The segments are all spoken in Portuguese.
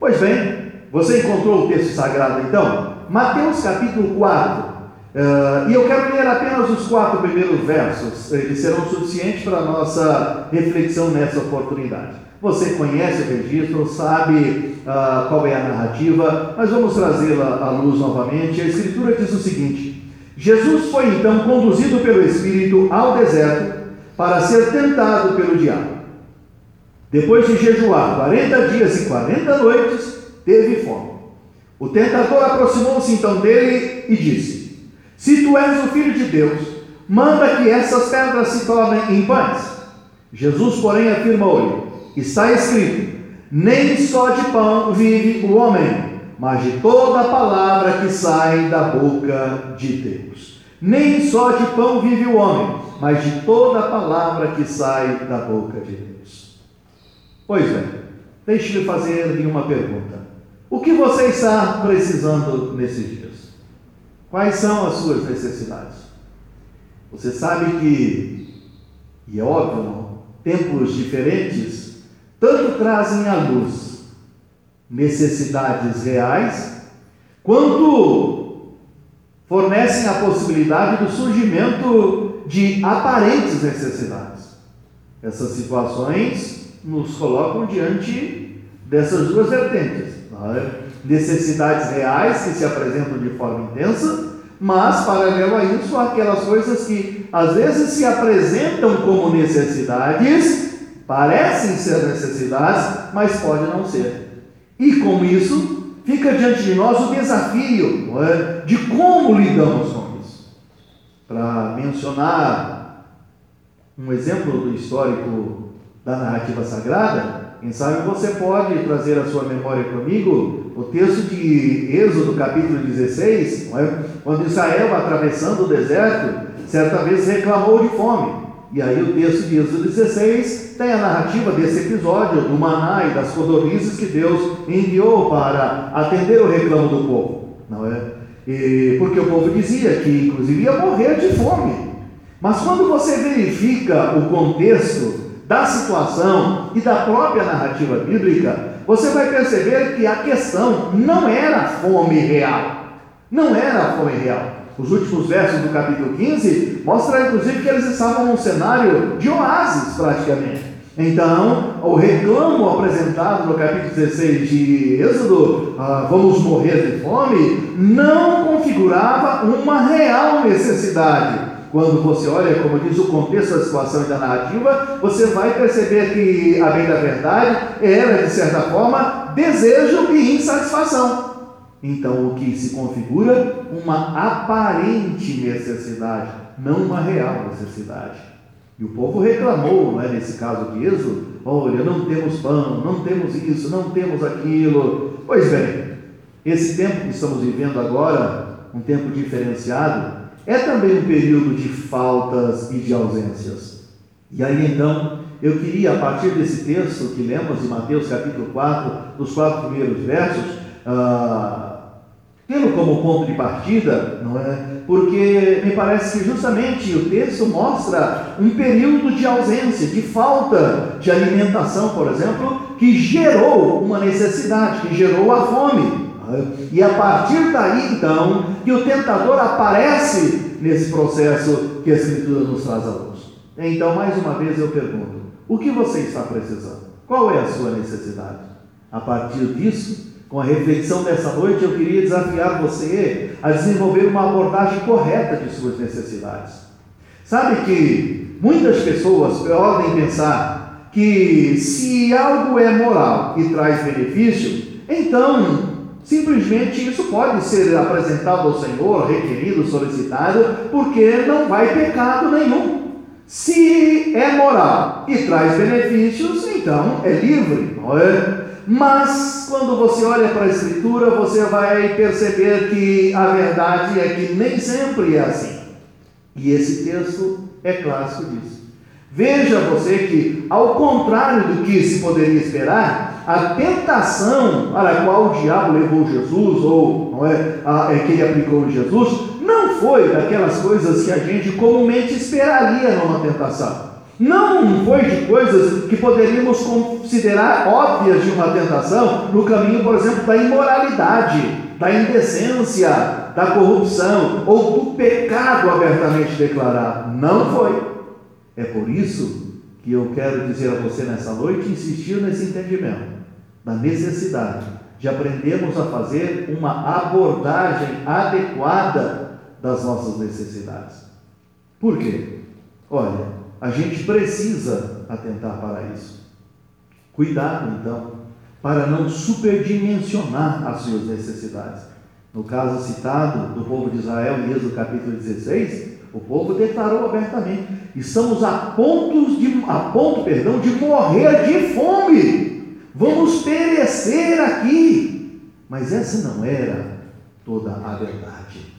Pois bem, você encontrou o texto sagrado então? Mateus capítulo 4. Uh, eh, e eu quero ler apenas os quatro primeiros versos, eles serão suficientes para a nossa reflexão nessa oportunidade. Você conhece o registro, sabe uh, qual é a narrativa, mas vamos trazê-la à luz novamente. A Escritura diz o seguinte: Jesus foi então conduzido pelo Espírito ao deserto para ser tentado pelo diabo. Depois de jejuar 40 dias e 40 noites, teve fome. O tentador aproximou-se então dele e disse: Se tu és o filho de Deus, manda que essas pedras se tornem em pães. Jesus, porém, afirmou-lhe: Está escrito: Nem só de pão vive o homem, mas de toda palavra que sai da boca de Deus. Nem só de pão vive o homem, mas de toda palavra que sai da boca de Deus. Pois bem, deixe-me fazer-lhe uma pergunta. O que você está precisando nesses dias? Quais são as suas necessidades? Você sabe que, e é óbvio, tempos diferentes tanto trazem à luz necessidades reais, quanto fornecem a possibilidade do surgimento de aparentes necessidades. Essas situações nos colocam diante dessas duas vertentes. É? Necessidades reais que se apresentam de forma intensa, mas, paralelo a isso, aquelas coisas que às vezes se apresentam como necessidades Parecem ser necessidades, mas pode não ser. E com isso, fica diante de nós o desafio é? de como lidamos com isso. Para mencionar um exemplo do histórico da narrativa sagrada, quem sabe você pode trazer à sua memória comigo o texto de Êxodo, capítulo 16, é? quando Israel, atravessando o deserto, certa vez reclamou de fome. E aí o texto de Êxodo 16 tem a narrativa desse episódio do maná e das codornizes que Deus enviou para atender o reclamo do povo, não é? E, porque o povo dizia que inclusive ia morrer de fome. Mas quando você verifica o contexto da situação e da própria narrativa bíblica, você vai perceber que a questão não era fome real. Não era fome real. Os últimos versos do capítulo 15 mostram, inclusive, que eles estavam num cenário de oásis, praticamente. Então, o reclamo apresentado no capítulo 16 de Êxodo, ah, vamos morrer de fome, não configurava uma real necessidade. Quando você olha, como diz o contexto da situação e da narrativa, você vai perceber que, a bem da verdade, era, de certa forma, desejo e insatisfação. Então, o que se configura? Uma aparente necessidade, não uma real necessidade. E o povo reclamou, não é, nesse caso de Êxodo: olha, não temos pão, não temos isso, não temos aquilo. Pois bem, esse tempo que estamos vivendo agora, um tempo diferenciado, é também um período de faltas e de ausências. E aí então, eu queria, a partir desse texto que lemos em Mateus capítulo 4, dos quatro primeiros versos, ah, tê-lo como ponto de partida, não é? Porque me parece que justamente o texto mostra um período de ausência, de falta de alimentação, por exemplo, que gerou uma necessidade, que gerou a fome. E a partir daí, então, que o tentador aparece nesse processo que a Escritura nos traz à luz. Então, mais uma vez eu pergunto: o que você está precisando? Qual é a sua necessidade? A partir disso, com a reflexão dessa noite, eu queria desafiar você a desenvolver uma abordagem correta de suas necessidades. Sabe que muitas pessoas podem pensar que se algo é moral e traz benefício, então simplesmente isso pode ser apresentado ao Senhor, requerido, solicitado, porque não vai pecado nenhum. Se é moral e traz benefícios, então é livre, não é? Mas quando você olha para a Escritura, você vai perceber que a verdade é que nem sempre é assim. E esse texto é clássico disso. Veja você que, ao contrário do que se poderia esperar, a tentação para a qual o diabo levou Jesus, ou não é, a, é que ele aplicou em Jesus, não foi daquelas coisas que a gente comumente esperaria numa tentação. Não foi de coisas que poderíamos considerar óbvias de uma tentação no caminho, por exemplo, da imoralidade, da indecência, da corrupção ou do pecado abertamente declarado. Não foi. É por isso que eu quero dizer a você nessa noite, insistir nesse entendimento da necessidade de aprendermos a fazer uma abordagem adequada das nossas necessidades. Por quê? Olha, a gente precisa atentar para isso. Cuidado, então, para não superdimensionar as suas necessidades. No caso citado do povo de Israel, em Êxodo capítulo 16, o povo declarou abertamente: estamos a, pontos de, a ponto perdão, de morrer de fome, vamos perecer aqui. Mas essa não era toda a verdade.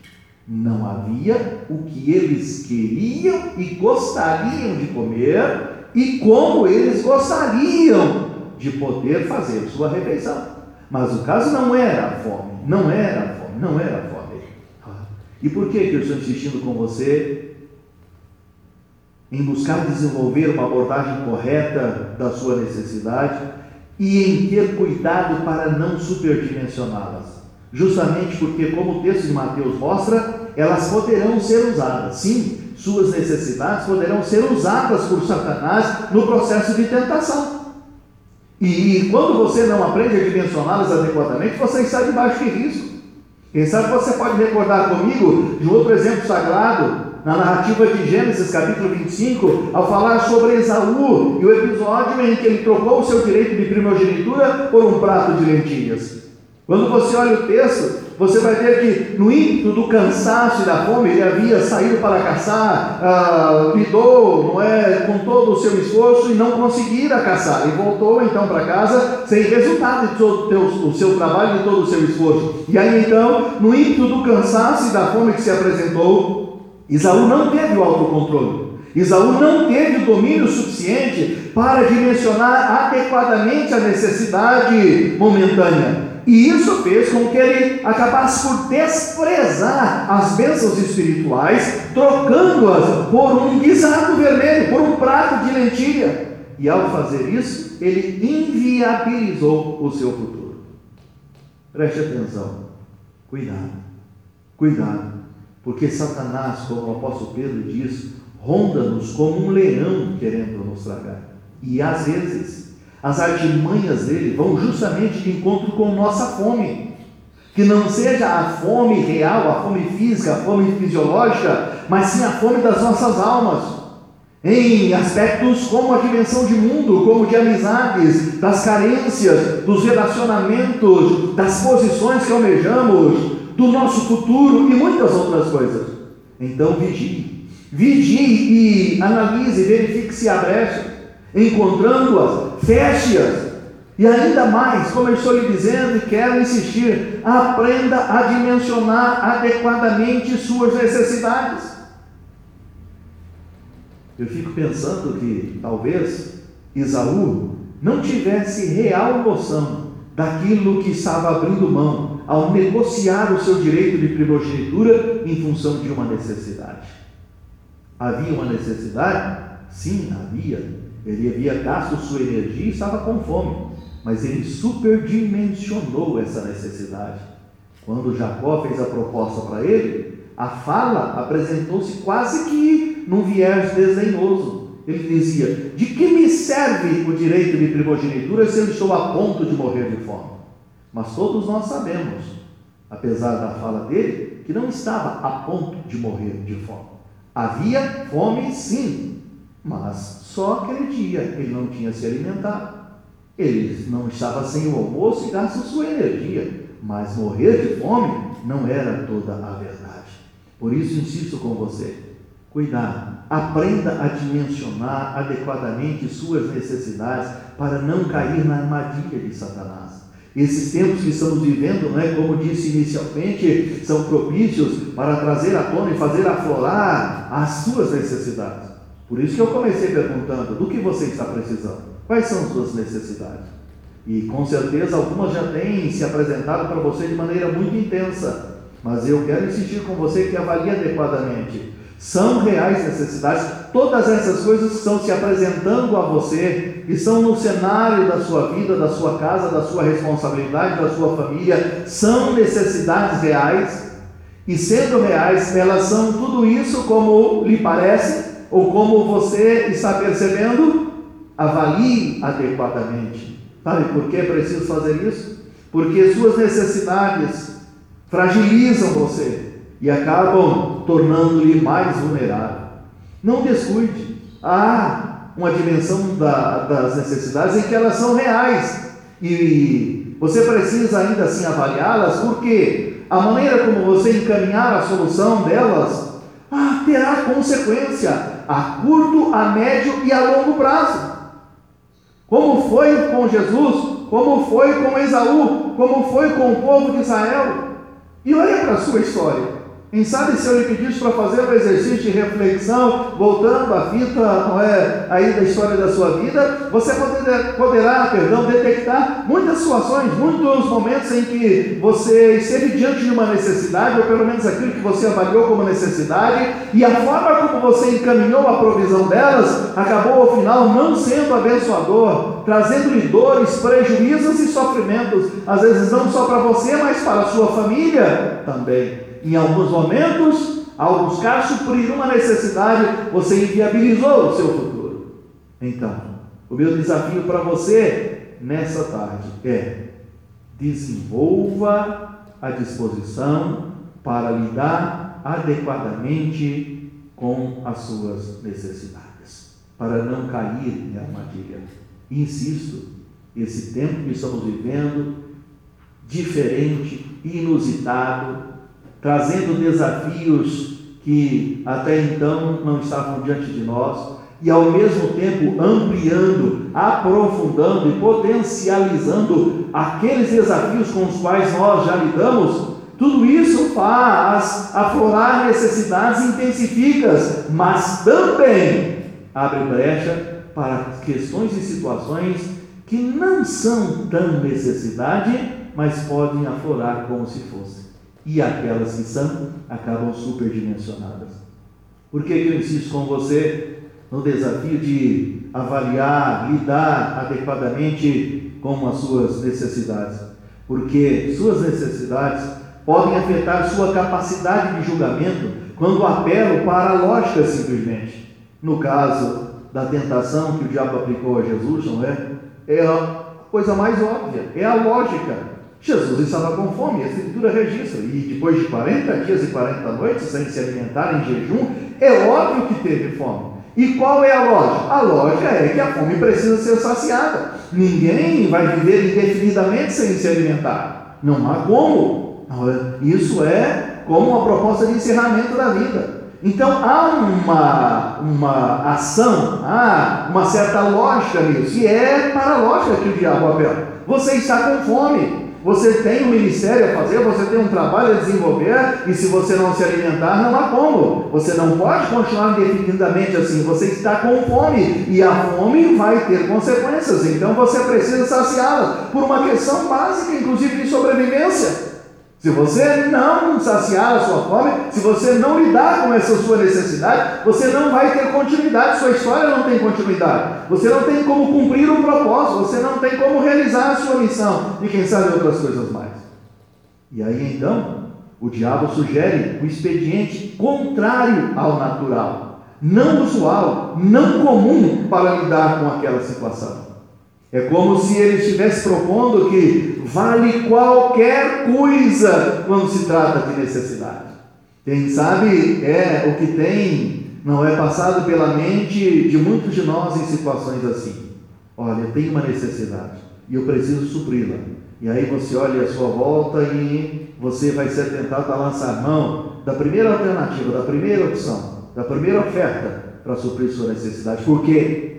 Não havia o que eles queriam e gostariam de comer e como eles gostariam de poder fazer sua refeição. Mas o caso não era a fome, não era a fome, não era a fome. E por que, que eu estou insistindo com você em buscar desenvolver uma abordagem correta da sua necessidade e em ter cuidado para não superdimensioná-las? Justamente porque, como o texto de Mateus mostra, elas poderão ser usadas. Sim, suas necessidades poderão ser usadas por Satanás no processo de tentação. E, quando você não aprende a dimensioná-las adequadamente, você está debaixo de risco. Quem sabe você pode recordar comigo de outro exemplo sagrado, na narrativa de Gênesis capítulo 25, ao falar sobre Esaú e o episódio em que ele trocou o seu direito de primogenitura por um prato de lentilhas. Quando você olha o texto, você vai ver que no ímpeto do cansaço e da fome, ele havia saído para caçar, ah, lidou não é, com todo o seu esforço e não conseguira caçar. E voltou então para casa sem resultado de todo o seu trabalho e todo o seu esforço. E aí então, no ímpeto do cansaço e da fome que se apresentou, Isaú não teve o autocontrole. Isaú não teve o domínio suficiente para dimensionar adequadamente a necessidade momentânea. E isso fez com que ele acabasse por desprezar as bênçãos espirituais, trocando-as por um guisado vermelho, por um prato de lentilha. E ao fazer isso, ele inviabilizou o seu futuro. Preste atenção, cuidado, cuidado, porque Satanás, como o apóstolo Pedro diz, ronda-nos como um leão querendo nos tragar. E às vezes, as artimanhas dele vão justamente de encontro com nossa fome. Que não seja a fome real, a fome física, a fome fisiológica, mas sim a fome das nossas almas. Em aspectos como a dimensão de mundo, como de amizades, das carências, dos relacionamentos, das posições que almejamos, do nosso futuro e muitas outras coisas. Então vigie, vigie e analise, verifique se há brecha encontrando-as, feche-as. E ainda mais, como eu estou lhe dizendo e quero insistir, aprenda a dimensionar adequadamente suas necessidades. Eu fico pensando que talvez Isaú não tivesse real noção daquilo que estava abrindo mão ao negociar o seu direito de primogenitura em função de uma necessidade. Havia uma necessidade? Sim, havia, ele havia gasto sua energia e estava com fome, mas ele superdimensionou essa necessidade. Quando Jacó fez a proposta para ele, a fala apresentou-se quase que num viés desdenhoso. Ele dizia: De que me serve o direito de primogenitura se eu estou a ponto de morrer de fome? Mas todos nós sabemos, apesar da fala dele, que não estava a ponto de morrer de fome. Havia fome, sim, mas só aquele dia ele não tinha se alimentado. Ele não estava sem o almoço e gasta sua energia. Mas morrer de fome não era toda a verdade. Por isso insisto com você: cuidado, aprenda a dimensionar adequadamente suas necessidades para não cair na armadilha de Satanás. Esses tempos que estamos vivendo, né, como disse inicialmente, são propícios para trazer à tona e fazer aflorar as suas necessidades. Por isso que eu comecei perguntando: do que você está precisando? Quais são as suas necessidades? E com certeza algumas já têm se apresentado para você de maneira muito intensa. Mas eu quero insistir com você que avalie adequadamente São reais necessidades. Todas essas coisas estão se apresentando a você, estão no cenário da sua vida, da sua casa, da sua responsabilidade, da sua família, são necessidades reais. E sendo reais, elas são tudo isso como lhe parece, ou como você está percebendo, avalie adequadamente. Sabe por que é preciso fazer isso? Porque suas necessidades fragilizam você e acabam tornando-lhe mais vulnerável. Não descuide. Há uma dimensão da, das necessidades em que elas são reais e você precisa ainda assim avaliá-las, porque a maneira como você encaminhar a solução delas ah, terá consequência a curto, a médio e a longo prazo. Como foi com Jesus, como foi com Esaú, como foi com o povo de Israel. E olha para a sua história. Quem sabe se eu lhe pedisse para fazer um exercício de reflexão, voltando à fita não é, aí da história da sua vida, você poderá, perdão, detectar muitas situações, muitos momentos em que você esteve diante de uma necessidade, ou pelo menos aquilo que você avaliou como necessidade, e a forma como você encaminhou a provisão delas acabou ao final não sendo abençoador, trazendo-lhe dores, prejuízos e sofrimentos, às vezes não só para você, mas para a sua família também em alguns momentos, ao buscar suprir uma necessidade, você inviabilizou o seu futuro. Então, o meu desafio para você nessa tarde é: desenvolva a disposição para lidar adequadamente com as suas necessidades, para não cair em armadilha. Insisto, esse tempo que estamos vivendo, diferente, inusitado, trazendo desafios que até então não estavam diante de nós, e ao mesmo tempo ampliando, aprofundando e potencializando aqueles desafios com os quais nós já lidamos, tudo isso faz aflorar necessidades intensificas, mas também abre brecha para questões e situações que não são tão necessidade, mas podem aflorar como se fossem e aquelas que são acabam superdimensionadas. Por que eu insisto com você no desafio de avaliar, lidar adequadamente com as suas necessidades? Porque suas necessidades podem afetar sua capacidade de julgamento quando apelo para a lógica simplesmente. No caso da tentação que o diabo aplicou a Jesus, não é? É a coisa mais óbvia, é a lógica. Jesus estava com fome, a Escritura registra, e depois de 40 dias e 40 noites sem se alimentar em jejum, é óbvio que teve fome. E qual é a lógica? A lógica é que a fome precisa ser saciada. Ninguém vai viver indefinidamente sem se alimentar. Não há como. Isso é como uma proposta de encerramento da vida. Então há uma, uma ação, há uma certa lógica nisso, e é para a lógica que o diabo apela. Você está com fome, você tem um ministério a fazer, você tem um trabalho a desenvolver, e se você não se alimentar, não há como. Você não pode continuar indefinidamente assim. Você está com fome, e a fome vai ter consequências. Então você precisa saciá-la por uma questão básica, inclusive de sobrevivência. Se você não saciar a sua fome, se você não lidar com essa sua necessidade, você não vai ter continuidade, sua história não tem continuidade. Você não tem como cumprir um propósito, você não tem como realizar a sua missão e quem sabe outras coisas mais. E aí então, o diabo sugere o um expediente contrário ao natural, não usual, não comum para lidar com aquela situação. É como se ele estivesse propondo que vale qualquer coisa quando se trata de necessidade. Quem sabe é o que tem, não é passado pela mente de muitos de nós em situações assim. Olha, tenho uma necessidade e eu preciso supri-la. E aí você olha a sua volta e você vai ser tentado a lançar mão da primeira alternativa, da primeira opção, da primeira oferta para suprir sua necessidade. Porque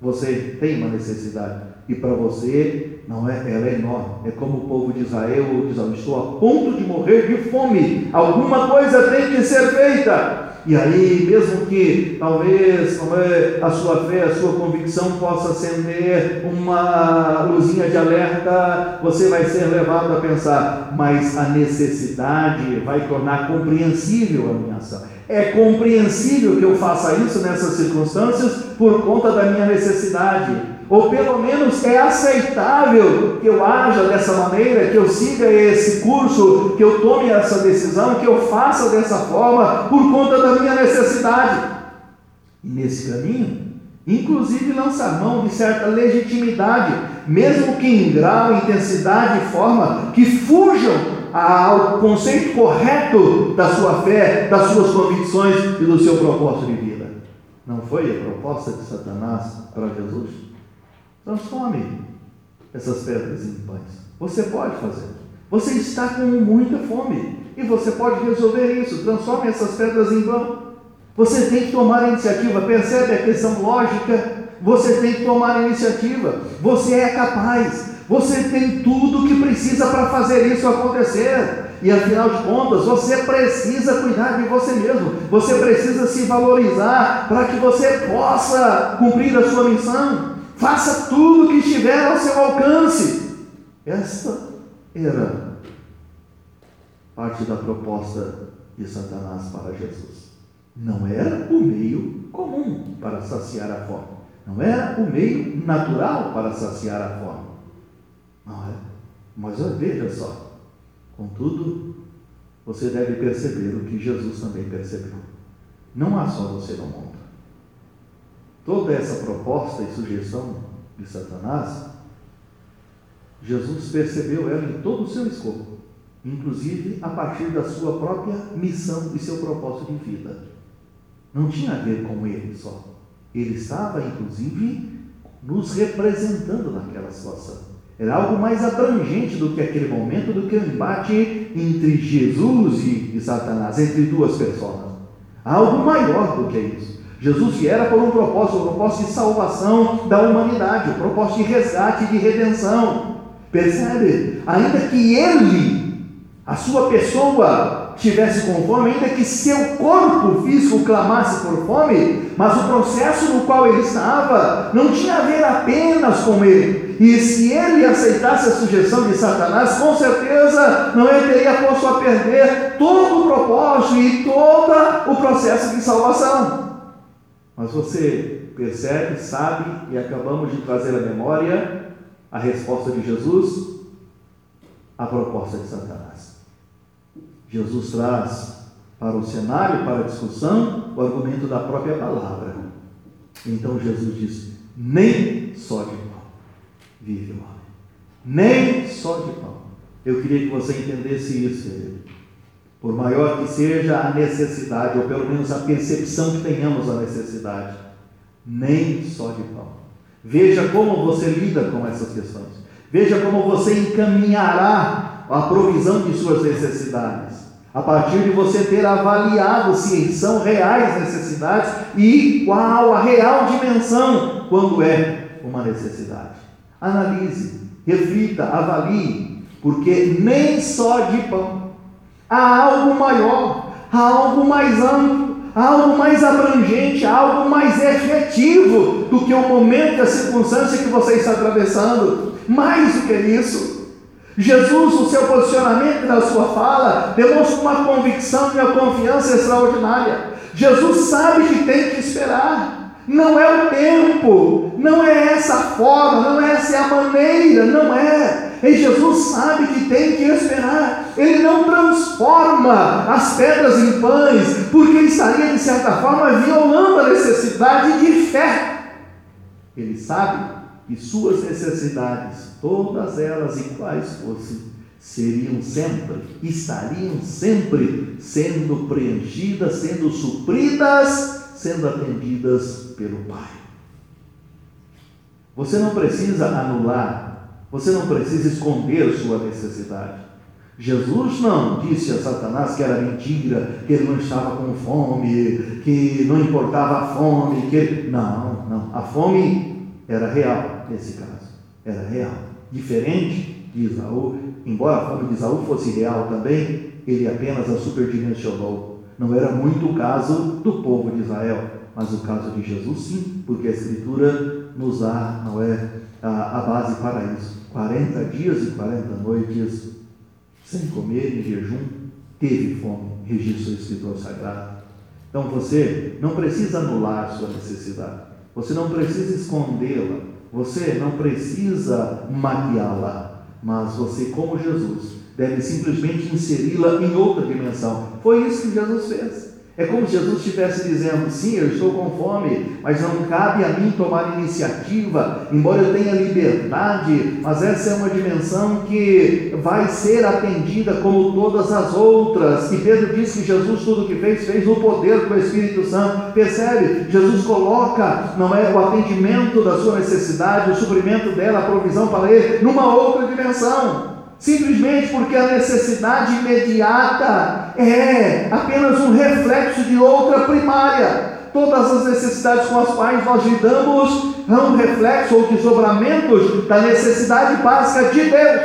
você tem uma necessidade e para você não é, ela é enorme. É como o povo de Israel diz: estou a ponto de morrer de fome. Alguma coisa tem que ser feita. E aí, mesmo que talvez é, a sua fé, a sua convicção possa acender uma luzinha de alerta, você vai ser levado a pensar, mas a necessidade vai tornar compreensível a minha ação. É compreensível que eu faça isso nessas circunstâncias por conta da minha necessidade. Ou pelo menos é aceitável que eu haja dessa maneira, que eu siga esse curso, que eu tome essa decisão, que eu faça dessa forma por conta da minha necessidade. E nesse caminho, inclusive lançar mão de certa legitimidade, mesmo que em grau, intensidade e forma que fujam ao conceito correto da sua fé, das suas convicções e do seu propósito de vida. Não foi a proposta de Satanás para Jesus? Transforme essas pedras em pães. Você pode fazer. Você está com muita fome e você pode resolver isso. Transforme essas pedras em pão. Você tem que tomar a iniciativa. Percebe a questão lógica? Você tem que tomar a iniciativa. Você é capaz. Você tem tudo o que precisa para fazer isso acontecer. E afinal de contas, você precisa cuidar de você mesmo. Você precisa se valorizar para que você possa cumprir a sua missão. Faça tudo o que estiver ao seu alcance. Esta era parte da proposta de Satanás para Jesus. Não era o meio comum para saciar a fome. Não era o meio natural para saciar a fome. Não é? Mas veja só. Contudo, você deve perceber o que Jesus também percebeu. Não há só você no mundo. Toda essa proposta e sugestão de Satanás, Jesus percebeu ela em todo o seu escopo, inclusive a partir da sua própria missão e seu propósito de vida. Não tinha a ver com ele só. Ele estava, inclusive, nos representando naquela situação. Era algo mais abrangente do que aquele momento, do que o embate entre Jesus e, Satanás, entre duas pessoas. Algo maior do que isso. Jesus viera por um propósito, um propósito de salvação da humanidade, um propósito de resgate de redenção. Percebe? Ainda que ele, a sua pessoa, tivesse com fome, ainda que seu corpo físico clamasse por fome, mas o processo no qual ele estava não tinha a ver apenas com ele. E se ele aceitasse a sugestão de Satanás, com certeza não ele teria posto a perder todo o propósito e todo o processo de salvação. Mas você percebe, sabe, e acabamos de trazer à memória a resposta de Jesus à proposta de Satanás. Jesus traz para o cenário, para a discussão, o argumento da própria palavra. Então Jesus diz: nem só de pão vive o homem. Nem só de pão. Eu queria que você entendesse isso, querido. Por maior que seja a necessidade, ou pelo menos a percepção que tenhamos da necessidade, nem só de pão. Veja como você lida com essas questões. Veja como você encaminhará a provisão de suas necessidades a partir de você ter avaliado se são reais necessidades e qual a real dimensão quando é uma necessidade. Analise, reflita, avalie, porque nem só de pão. Há algo maior, há algo mais amplo, há algo mais abrangente, há algo mais efetivo do que o momento e a circunstância que você está atravessando. Mais do que isso, Jesus, o seu posicionamento na sua fala, demonstra uma convicção e uma confiança extraordinária. Jesus sabe que tem que esperar. Não é o tempo, não é essa forma, não é essa a maneira, não é. E Jesus sabe que tem que esperar. Ele não transforma as pedras em pães, porque ele estaria, de certa forma, violando a necessidade de fé. Ele sabe que suas necessidades, todas elas e quais fossem, seriam sempre, estariam sempre sendo preenchidas, sendo supridas, sendo atendidas pelo Pai. Você não precisa anular, você não precisa esconder sua necessidade. Jesus não disse a Satanás que era mentira, que ele não estava com fome, que não importava a fome, que não, não. A fome era real nesse caso, era real. Diferente de Isaú, embora a fome de Isaú fosse real também, ele apenas a superdimensionou. Não era muito o caso do povo de Israel, mas o caso de Jesus sim, porque a Escritura nos dá, não é, a, a base para isso. 40 dias e 40 noites sem comer em jejum, teve fome, registro escritor sagrado. Então você não precisa anular sua necessidade, você não precisa escondê-la, você não precisa maquiá-la, mas você, como Jesus, deve simplesmente inseri-la em outra dimensão. Foi isso que Jesus fez. É como se Jesus estivesse dizendo: sim, eu estou com fome, mas não cabe a mim tomar iniciativa, embora eu tenha liberdade, mas essa é uma dimensão que vai ser atendida como todas as outras. E Pedro diz que Jesus, tudo que fez, fez no poder do Espírito Santo. Percebe? Jesus coloca, não é o atendimento da sua necessidade, o suprimento dela, a provisão para ele, numa outra dimensão simplesmente porque a necessidade imediata é apenas um reflexo de outra primária. Todas as necessidades com as quais nós lidamos são um reflexo ou desdobramentos da necessidade básica de Deus.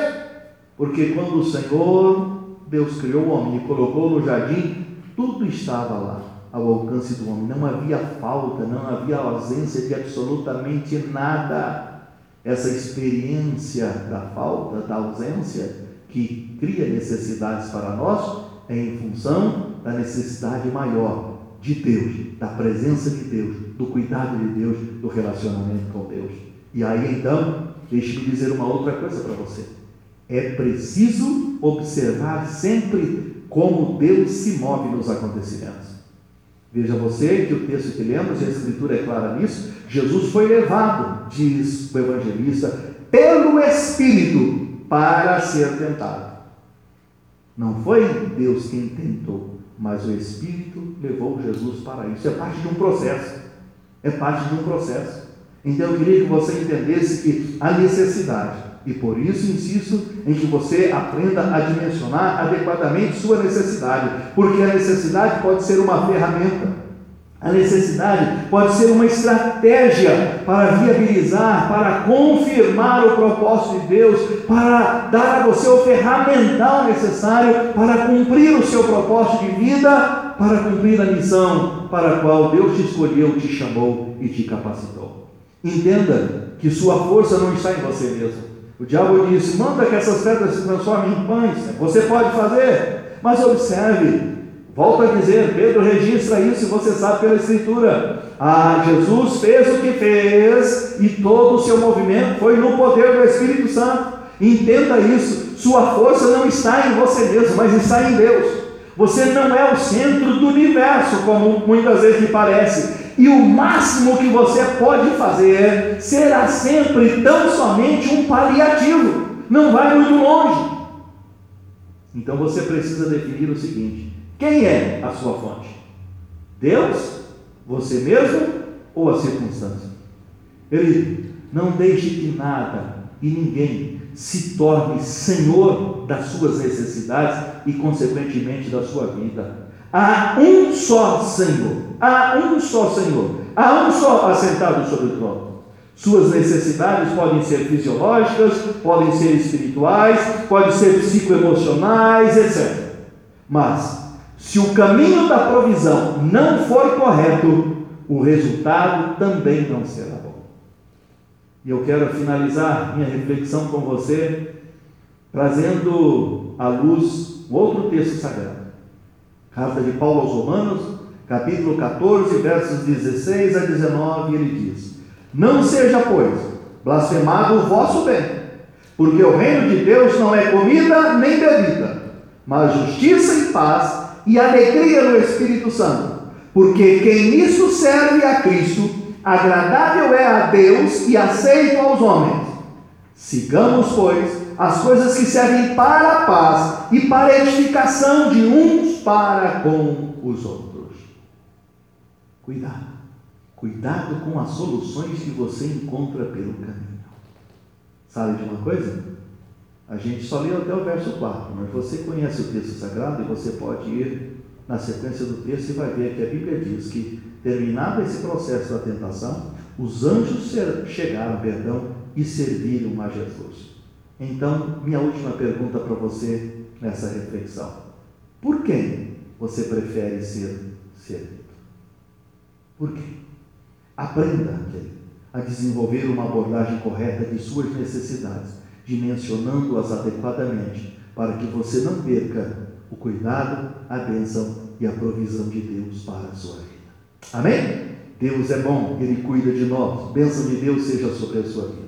Porque quando o Senhor, Deus criou o homem e colocou no jardim, tudo estava lá ao alcance do homem. Não havia falta, não havia ausência de absolutamente nada essa experiência da falta, da ausência, que cria necessidades para nós, é em função da necessidade maior de Deus, da presença de Deus, do cuidado de Deus, do relacionamento com Deus. E aí então, deixe-me dizer uma outra coisa para você. É preciso observar sempre como Deus se move nos acontecimentos. Veja você que o texto que lemos, a Escritura é clara nisso, Jesus foi levado, diz o evangelista, pelo Espírito para ser tentado. Não foi Deus quem tentou, mas o Espírito levou Jesus para isso. É parte de um processo. É parte de um processo. Então eu queria que você entendesse que a necessidade, e por isso insisto em que você aprenda a dimensionar adequadamente sua necessidade, porque a necessidade pode ser uma ferramenta. A necessidade pode ser uma estratégia para viabilizar, para confirmar o propósito de Deus, para dar a você o ferramental necessário para cumprir o seu propósito de vida, para cumprir a missão para a qual Deus te escolheu, te chamou e te capacitou. Entenda que sua força não está em você mesmo. O diabo disse: manda que essas pedras se transformem em pães. Você pode fazer, mas observe, Volto a dizer, Pedro registra isso e você sabe pela Escritura. Ah, Jesus fez o que fez e todo o seu movimento foi no poder do Espírito Santo. Entenda isso. Sua força não está em você mesmo, mas está em Deus. Você não é o centro do universo, como muitas vezes lhe parece. E o máximo que você pode fazer será sempre tão somente um paliativo. Não vai muito longe. Então você precisa definir o seguinte: quem é a sua fonte? Deus? Você mesmo? Ou a circunstância? Ele não deixe que nada e ninguém se torne senhor das suas necessidades e, consequentemente, da sua vida. Há um só Senhor, há um só Senhor, há um só assentado sobre o trono. Suas necessidades podem ser fisiológicas, podem ser espirituais, podem ser psicoemocionais, etc. Mas se o caminho da provisão não for correto, o resultado também não será bom. E eu quero finalizar minha reflexão com você, trazendo à luz outro texto sagrado. Carta de Paulo aos Romanos, capítulo 14, versos 16 a 19, ele diz: Não seja, pois, blasfemado o vosso bem, porque o reino de Deus não é comida nem bebida, mas justiça e paz e alegria no Espírito Santo, porque quem nisso serve a Cristo, agradável é a Deus e aceito aos homens. Sigamos, pois, as coisas que servem para a paz e para a edificação de uns para com os outros. Cuidado, cuidado com as soluções que você encontra pelo caminho. Sabe de uma coisa? A gente só leu até o verso 4, mas você conhece o texto sagrado e você pode ir na sequência do texto e vai ver que a Bíblia diz que, terminado esse processo da tentação, os anjos chegaram, perdão, e serviram a Jesus. Então, minha última pergunta para você nessa reflexão: por quem você prefere ser servido? Por quê? Aprenda a desenvolver uma abordagem correta de suas necessidades dimensionando-as adequadamente, para que você não perca o cuidado, a bênção e a provisão de Deus para a sua vida. Amém? Deus é bom, Ele cuida de nós. Bênção de Deus seja sobre a sua vida.